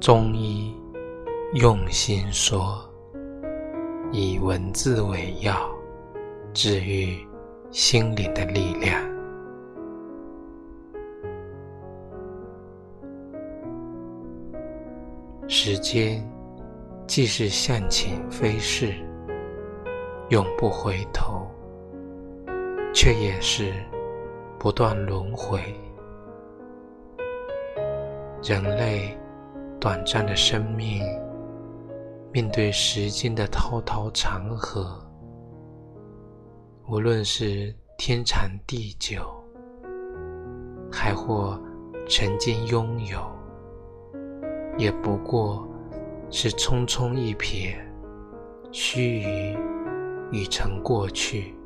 中医用心说，以文字为药，治愈心灵的力量。时间既是向前飞逝，永不回头，却也是不断轮回。人类。短暂的生命，面对时间的滔滔长河，无论是天长地久，还或曾经拥有，也不过是匆匆一瞥，须臾已成过去。